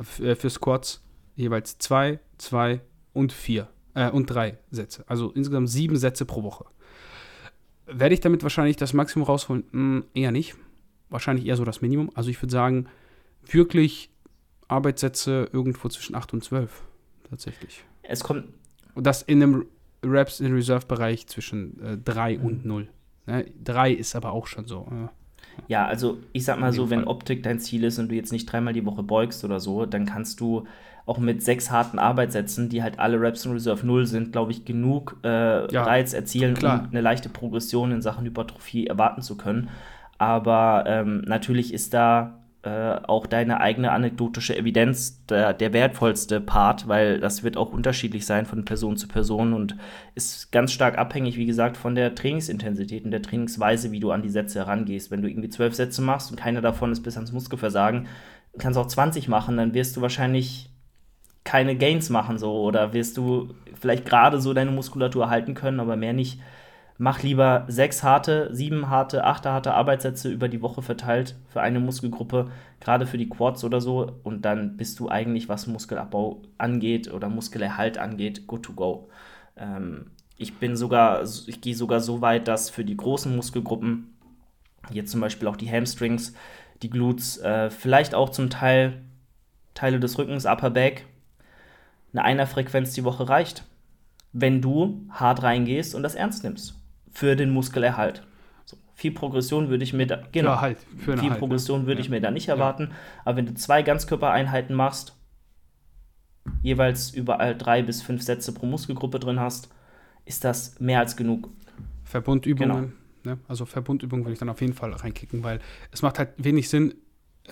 Speaker 2: für, äh, für Squats jeweils zwei, zwei und vier äh, und drei Sätze. Also insgesamt sieben Sätze pro Woche. Werde ich damit wahrscheinlich das Maximum rausholen? Hm, eher nicht. Wahrscheinlich eher so das Minimum. Also ich würde sagen, wirklich Arbeitssätze irgendwo zwischen 8 und 12. Tatsächlich.
Speaker 1: Es kommt.
Speaker 2: Und das in einem Raps in Reserve-Bereich zwischen äh, 3 mhm. und 0. Ne? 3 ist aber auch schon so. Äh,
Speaker 1: ja, also ich sag mal so, wenn Optik dein Ziel ist und du jetzt nicht dreimal die Woche beugst oder so, dann kannst du auch mit sechs harten Arbeitssätzen, die halt alle Raps in Reserve 0 sind, glaube ich, genug äh, ja, Reiz erzielen, klar. um eine leichte Progression in Sachen Hypertrophie erwarten zu können. Aber ähm, natürlich ist da äh, auch deine eigene anekdotische Evidenz der, der, wertvollste Part, weil das wird auch unterschiedlich sein von Person zu Person und ist ganz stark abhängig, wie gesagt, von der Trainingsintensität und der Trainingsweise, wie du an die Sätze herangehst. Wenn du irgendwie zwölf Sätze machst und keiner davon ist bis ans Muskelversagen, kannst auch 20 machen, dann wirst du wahrscheinlich keine Gains machen so oder wirst du vielleicht gerade so deine Muskulatur halten können, aber mehr nicht mach lieber sechs harte, sieben harte, acht harte Arbeitssätze über die Woche verteilt für eine Muskelgruppe, gerade für die Quads oder so. Und dann bist du eigentlich, was Muskelabbau angeht oder Muskelerhalt angeht, good to go. Ähm, ich bin sogar, ich gehe sogar so weit, dass für die großen Muskelgruppen, jetzt zum Beispiel auch die Hamstrings, die Glutes, äh, vielleicht auch zum Teil Teile des Rückens, Upper Back, eine Einerfrequenz die Woche reicht, wenn du hart reingehst und das ernst nimmst für den Muskelerhalt. So, viel Progression würde ich mir da, genau, ja, halt, viel halt? Progression würde ja. ich mir da nicht erwarten. Aber wenn du zwei Ganzkörpereinheiten machst, jeweils überall drei bis fünf Sätze pro Muskelgruppe drin hast, ist das mehr als genug.
Speaker 2: Verbundübungen. Genau. Ne? Also Verbundübungen würde ich dann auf jeden Fall reinkicken, weil es macht halt wenig Sinn,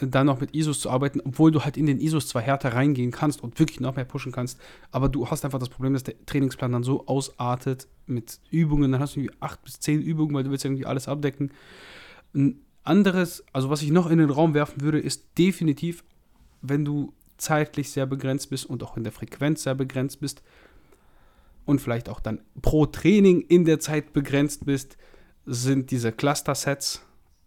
Speaker 2: dann noch mit ISOs zu arbeiten, obwohl du halt in den ISOs zwar härter reingehen kannst und wirklich noch mehr pushen kannst, aber du hast einfach das Problem, dass der Trainingsplan dann so ausartet mit Übungen, dann hast du irgendwie acht bis zehn Übungen, weil du willst irgendwie alles abdecken. Ein anderes, also was ich noch in den Raum werfen würde, ist definitiv, wenn du zeitlich sehr begrenzt bist und auch in der Frequenz sehr begrenzt bist und vielleicht auch dann pro Training in der Zeit begrenzt bist, sind diese Cluster-Sets,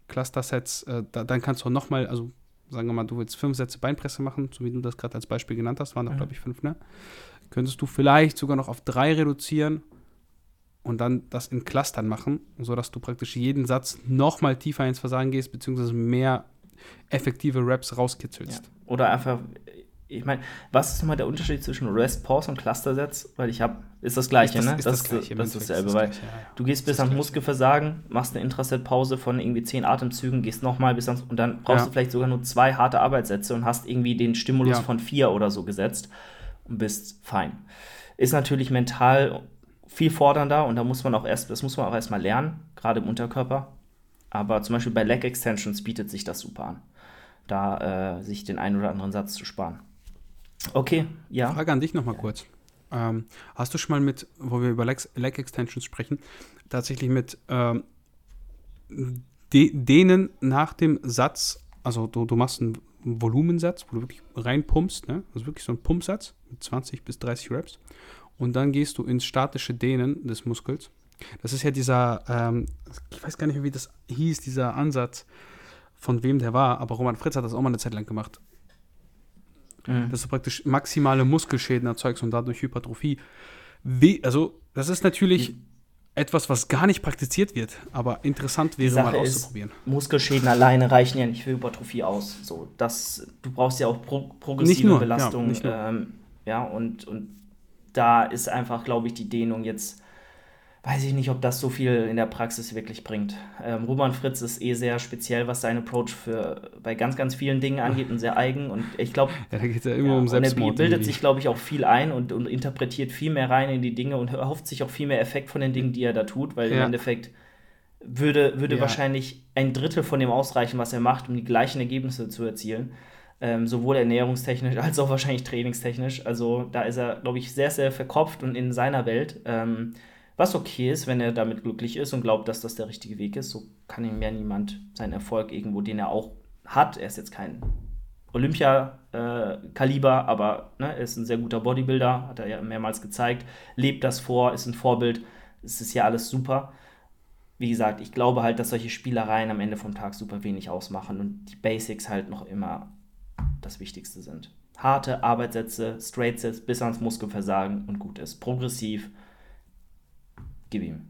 Speaker 2: Cluster-Sets, äh, da, dann kannst du nochmal, also sagen wir mal, du willst fünf Sätze Beinpresse machen, so wie du das gerade als Beispiel genannt hast, waren doch, mhm. glaube ich, fünf, ne? Könntest du vielleicht sogar noch auf drei reduzieren und dann das in Clustern machen, sodass du praktisch jeden Satz nochmal tiefer ins Versagen gehst, beziehungsweise mehr effektive Raps rauskitzelst.
Speaker 1: Ja. Oder einfach ich meine, was ist nochmal der Unterschied zwischen Rest, Pause und Cluster-Sets? Weil ich habe, ist das gleiche,
Speaker 2: ist
Speaker 1: das,
Speaker 2: ne? Ist das, das, Gleiche,
Speaker 1: das ist dasselbe, weil ja, ja. du gehst bis ans Muskelversagen, machst eine Intraset-Pause von irgendwie zehn Atemzügen, gehst nochmal bis ans, und dann brauchst ja. du vielleicht sogar nur zwei harte Arbeitssätze und hast irgendwie den Stimulus von vier oder so gesetzt und bist fein. Ist natürlich mental viel fordernder und da muss man auch erst, das muss man auch erstmal lernen, gerade im Unterkörper. Aber zum Beispiel bei Leg Extensions bietet sich das super an, da äh, sich den einen oder anderen Satz zu sparen. Okay, ja.
Speaker 2: Frage an dich nochmal kurz. Ähm, hast du schon mal mit, wo wir über Leg, Leg Extensions sprechen, tatsächlich mit ähm, de, denen nach dem Satz, also du, du machst einen Volumensatz, wo du wirklich reinpumpst, ne? also wirklich so ein Pumpsatz mit 20 bis 30 Reps und dann gehst du ins statische Dehnen des Muskels. Das ist ja dieser, ähm, ich weiß gar nicht mehr, wie das hieß, dieser Ansatz, von wem der war, aber Roman Fritz hat das auch mal eine Zeit lang gemacht mhm. dass du praktisch maximale Muskelschäden erzeugst und dadurch Hypertrophie. We also, das ist natürlich mhm. etwas, was gar nicht praktiziert wird, aber interessant wäre mal auszuprobieren.
Speaker 1: Ist, Muskelschäden alleine reichen ja nicht für Hypertrophie aus. So, das, du brauchst ja auch pro progressive nur, Belastung. Ja, ähm, ja, und, und da ist einfach, glaube ich, die Dehnung jetzt weiß ich nicht, ob das so viel in der Praxis wirklich bringt. Ähm, Roman Fritz ist eh sehr speziell, was sein Approach für bei ganz, ganz vielen Dingen angeht und sehr eigen. Und ich glaube,
Speaker 2: ja, da geht ja immer ja, um Selbstmord.
Speaker 1: er bildet sich, glaube ich, auch viel ein und, und, interpretiert viel mehr rein in die Dinge und erhofft sich auch viel mehr Effekt von den Dingen, die er da tut, weil ja. im Endeffekt würde, würde ja. wahrscheinlich ein Drittel von dem ausreichen, was er macht, um die gleichen Ergebnisse zu erzielen. Ähm, sowohl ernährungstechnisch als auch wahrscheinlich trainingstechnisch. Also da ist er, glaube ich, sehr, sehr verkopft und in seiner Welt. Ähm, was okay ist, wenn er damit glücklich ist und glaubt, dass das der richtige Weg ist. So kann ihm ja niemand seinen Erfolg irgendwo, den er auch hat. Er ist jetzt kein Olympia-Kaliber, aber ne, er ist ein sehr guter Bodybuilder, hat er ja mehrmals gezeigt, lebt das vor, ist ein Vorbild. Es ist ja alles super. wie gesagt, ich glaube halt, dass solche Spielereien am Ende vom Tag super wenig ausmachen und die Basics halt noch immer das Wichtigste sind. Harte Arbeitssätze, Straight Sets bis ans Muskelversagen und gut ist. Progressiv. Gib ihm.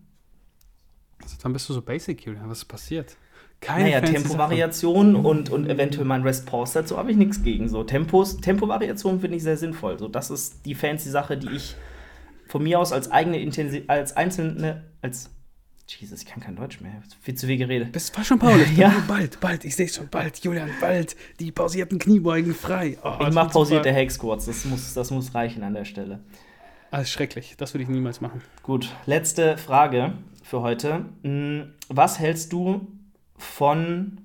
Speaker 2: Also dann bist du so basic, Julian. Was ist passiert? Keine
Speaker 1: naja,
Speaker 2: fancy
Speaker 1: Tempovariationen und, und eventuell mal ein Rest-Pause dazu habe ich nichts gegen. So Tempos, Tempovariationen finde ich sehr sinnvoll. So, das ist die fancy Sache, die ich von mir aus als eigene Intensi als einzelne, als Jesus, ich kann kein Deutsch mehr. Viel zu viel geredet.
Speaker 2: Das war schon Paul.
Speaker 1: Ja.
Speaker 2: Bald, bald. Ich sehe es schon bald. Julian, bald. Die pausierten Kniebeugen frei. Oh,
Speaker 1: ich mache pausierte. Hack Squats. Das muss, das muss reichen an der Stelle.
Speaker 2: Ah, ist schrecklich. Das würde ich niemals machen.
Speaker 1: Gut, letzte Frage für heute. Hm, Was hältst du von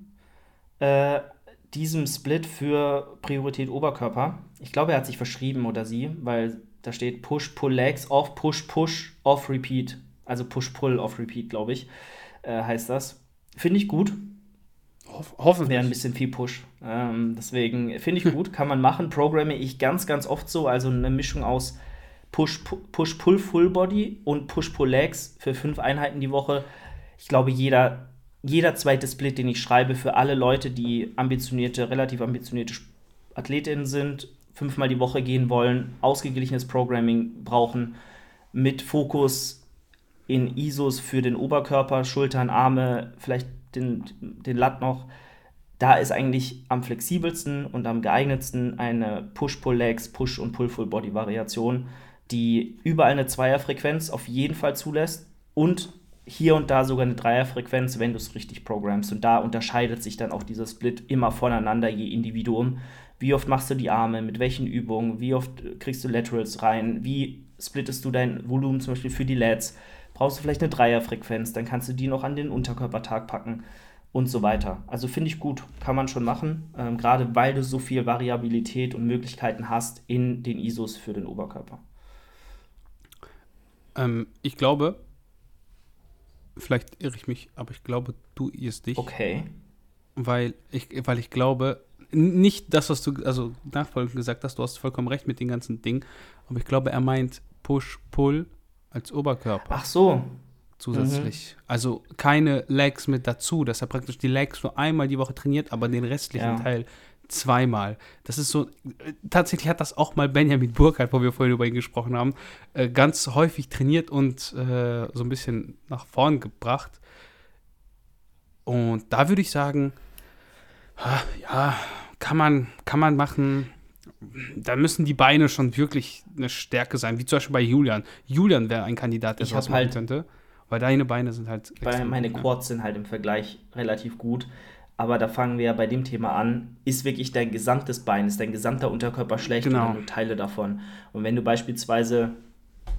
Speaker 1: äh, diesem Split für Priorität Oberkörper? Ich glaube, er hat sich verschrieben oder sie, weil da steht Push, Pull Legs, Off, Push, Push, Off, Repeat. Also Push, Pull, Off, Repeat, glaube ich, äh, heißt das. Finde ich gut.
Speaker 2: Hoff,
Speaker 1: Wäre ein
Speaker 2: hoffentlich.
Speaker 1: bisschen viel Push. Ähm, deswegen finde ich gut, kann man machen. Programme ich ganz, ganz oft so. Also eine Mischung aus Push, Pu- Push, Pull, Full Body und Push, Pull Legs für fünf Einheiten die Woche. Ich glaube, jeder, jeder zweite Split, den ich schreibe, für alle Leute, die ambitionierte, relativ ambitionierte Athletinnen sind, fünfmal die Woche gehen wollen, ausgeglichenes Programming brauchen, mit Fokus in ISOs für den Oberkörper, Schultern, Arme, vielleicht den, den Lat noch. Da ist eigentlich am flexibelsten und am geeignetsten eine Push-Pull-Legs, Push- und Pull-Full-Body-Variation, die überall eine Zweierfrequenz auf jeden Fall zulässt und hier und da sogar eine Dreierfrequenz, wenn du es richtig programmst. Und da unterscheidet sich dann auch dieser Split immer voneinander, je Individuum. Wie oft machst du die Arme, mit welchen Übungen, wie oft äh, kriegst du Laterals rein, wie splittest du dein Volumen zum Beispiel für die Lats, brauchst du vielleicht eine Dreierfrequenz, dann kannst du die noch an den Unterkörpertag packen und so weiter. Also finde ich gut, kann man schon machen, ähm, gerade weil du so viel Variabilität und Möglichkeiten hast in den ISOs für den Oberkörper.
Speaker 2: Ähm, ich glaube, vielleicht irre ich mich, aber ich glaube, du irrst dich.
Speaker 1: Okay.
Speaker 2: Weil ich, weil ich glaube, nicht das, was du also nachfolgend gesagt hast, du hast vollkommen recht mit den ganzen Dingen, aber ich glaube, er meint Push-Pull als Oberkörper
Speaker 1: Ach so,
Speaker 2: zusätzlich. Also keine Legs mit dazu, dass er praktisch die Legs nur einmal die Woche trainiert, aber den restlichen
Speaker 1: Ja.
Speaker 2: Teil zweimal. Das ist so, äh, tatsächlich hat das auch mal Benjamin Burkhardt, wo wir vorhin über ihn gesprochen haben, äh, ganz häufig trainiert und äh, so ein bisschen nach vorn gebracht. Und da würde ich sagen, ja, kann man, kann man machen. Da müssen die Beine schon wirklich eine Stärke sein, wie zum Beispiel bei Julian. Julian wäre ein Kandidat, der
Speaker 1: Ich
Speaker 2: sowas machen
Speaker 1: halt-
Speaker 2: könnte, weil deine Beine sind halt.
Speaker 1: weil meine
Speaker 2: ne?
Speaker 1: Quads sind halt im Vergleich relativ gut. Aber da fangen wir ja bei dem Thema an. Ist wirklich dein gesamtes Bein, ist dein gesamter Unterkörper schlecht
Speaker 2: Genau.
Speaker 1: oder nur Teile davon? Und wenn du beispielsweise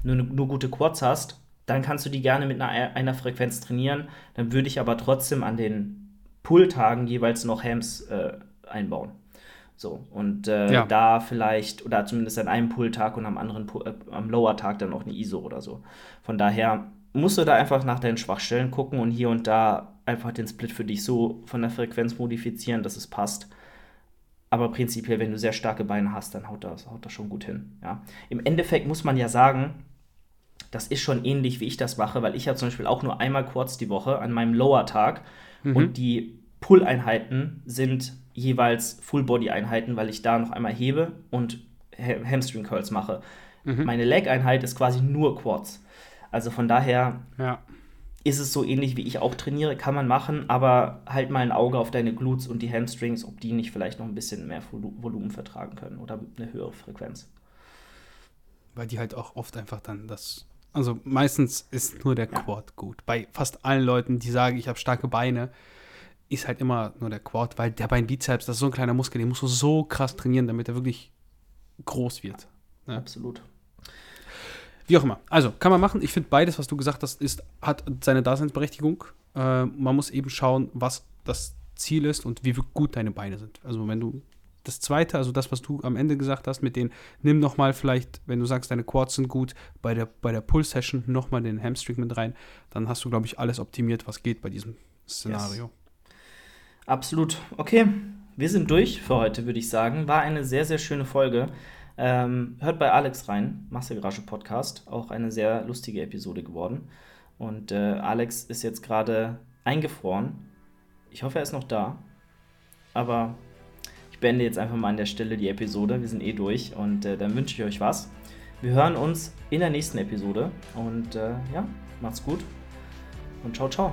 Speaker 1: nur, nur gute Quads hast, dann kannst du die gerne mit einer, einer Frequenz trainieren. Dann würde ich aber trotzdem an den Pull-Tagen jeweils noch Hams äh, einbauen. So, und äh,
Speaker 2: Ja.
Speaker 1: da vielleicht, oder zumindest an einem Pull-Tag und am anderen, äh, am Lower-Tag dann auch eine ISO oder so. Von daher musst du da einfach nach deinen Schwachstellen gucken und hier und da einfach den Split für dich so von der Frequenz modifizieren, dass es passt. Aber prinzipiell, wenn du sehr starke Beine hast, dann haut das, haut das schon gut hin. Ja. Im Endeffekt muss man ja sagen, das ist schon ähnlich, wie ich das mache, weil ich habe zum Beispiel auch nur einmal Quads die Woche an meinem Lower-Tag und die Pull-Einheiten sind jeweils Full-Body-Einheiten, weil ich da noch einmal hebe und Ha- Hamstring-Curls mache. Meine Leg-Einheit ist quasi nur Quads. Also von daher
Speaker 2: Ja.
Speaker 1: Ist es so ähnlich, wie ich auch trainiere, kann man machen, aber halt mal ein Auge auf deine Glutes und die Hamstrings, ob die nicht vielleicht noch ein bisschen mehr Volu- Volumen vertragen können oder eine höhere Frequenz.
Speaker 2: Weil die halt auch oft einfach dann das. Also meistens ist nur der Quad gut. Bei fast allen Leuten, die sagen, ich habe starke Beine, ist halt immer nur der Quad, weil der Beinbizeps, das ist so ein kleiner Muskel, den musst du so krass trainieren, damit er wirklich groß wird. Ja.
Speaker 1: Absolut.
Speaker 2: Wie auch immer. Also, kann man machen. Ich finde beides, was du gesagt hast, ist, hat seine Daseinsberechtigung. Äh, man muss eben schauen, was das Ziel ist und wie gut deine Beine sind. Also, wenn du das zweite, also das, was du am Ende gesagt hast, mit den, nimm nochmal vielleicht, wenn du sagst, deine Quads sind gut, bei der, bei der Pull-Session nochmal den Hamstring mit rein, dann hast du, glaube ich, alles optimiert, was geht bei diesem Szenario.
Speaker 1: Absolut. Okay, wir sind durch für heute, würde ich sagen. War eine sehr, sehr schöne Folge. Ähm, hört bei Alex rein, Massegarage Podcast. Auch eine sehr lustige Episode geworden. Und äh, Alex ist jetzt gerade eingefroren. Ich hoffe, er ist noch da. Aber ich beende jetzt einfach mal an der Stelle die Episode. Wir sind eh durch und äh, dann wünsche ich euch was. Wir hören uns in der nächsten Episode und äh, ja, macht's gut und ciao, ciao.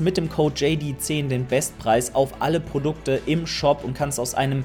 Speaker 3: mit dem Code JD10 den Bestpreis auf alle Produkte im Shop und kannst aus einem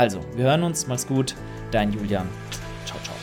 Speaker 3: Also, wir hören uns, mach's gut, dein Julian. Ciao, ciao.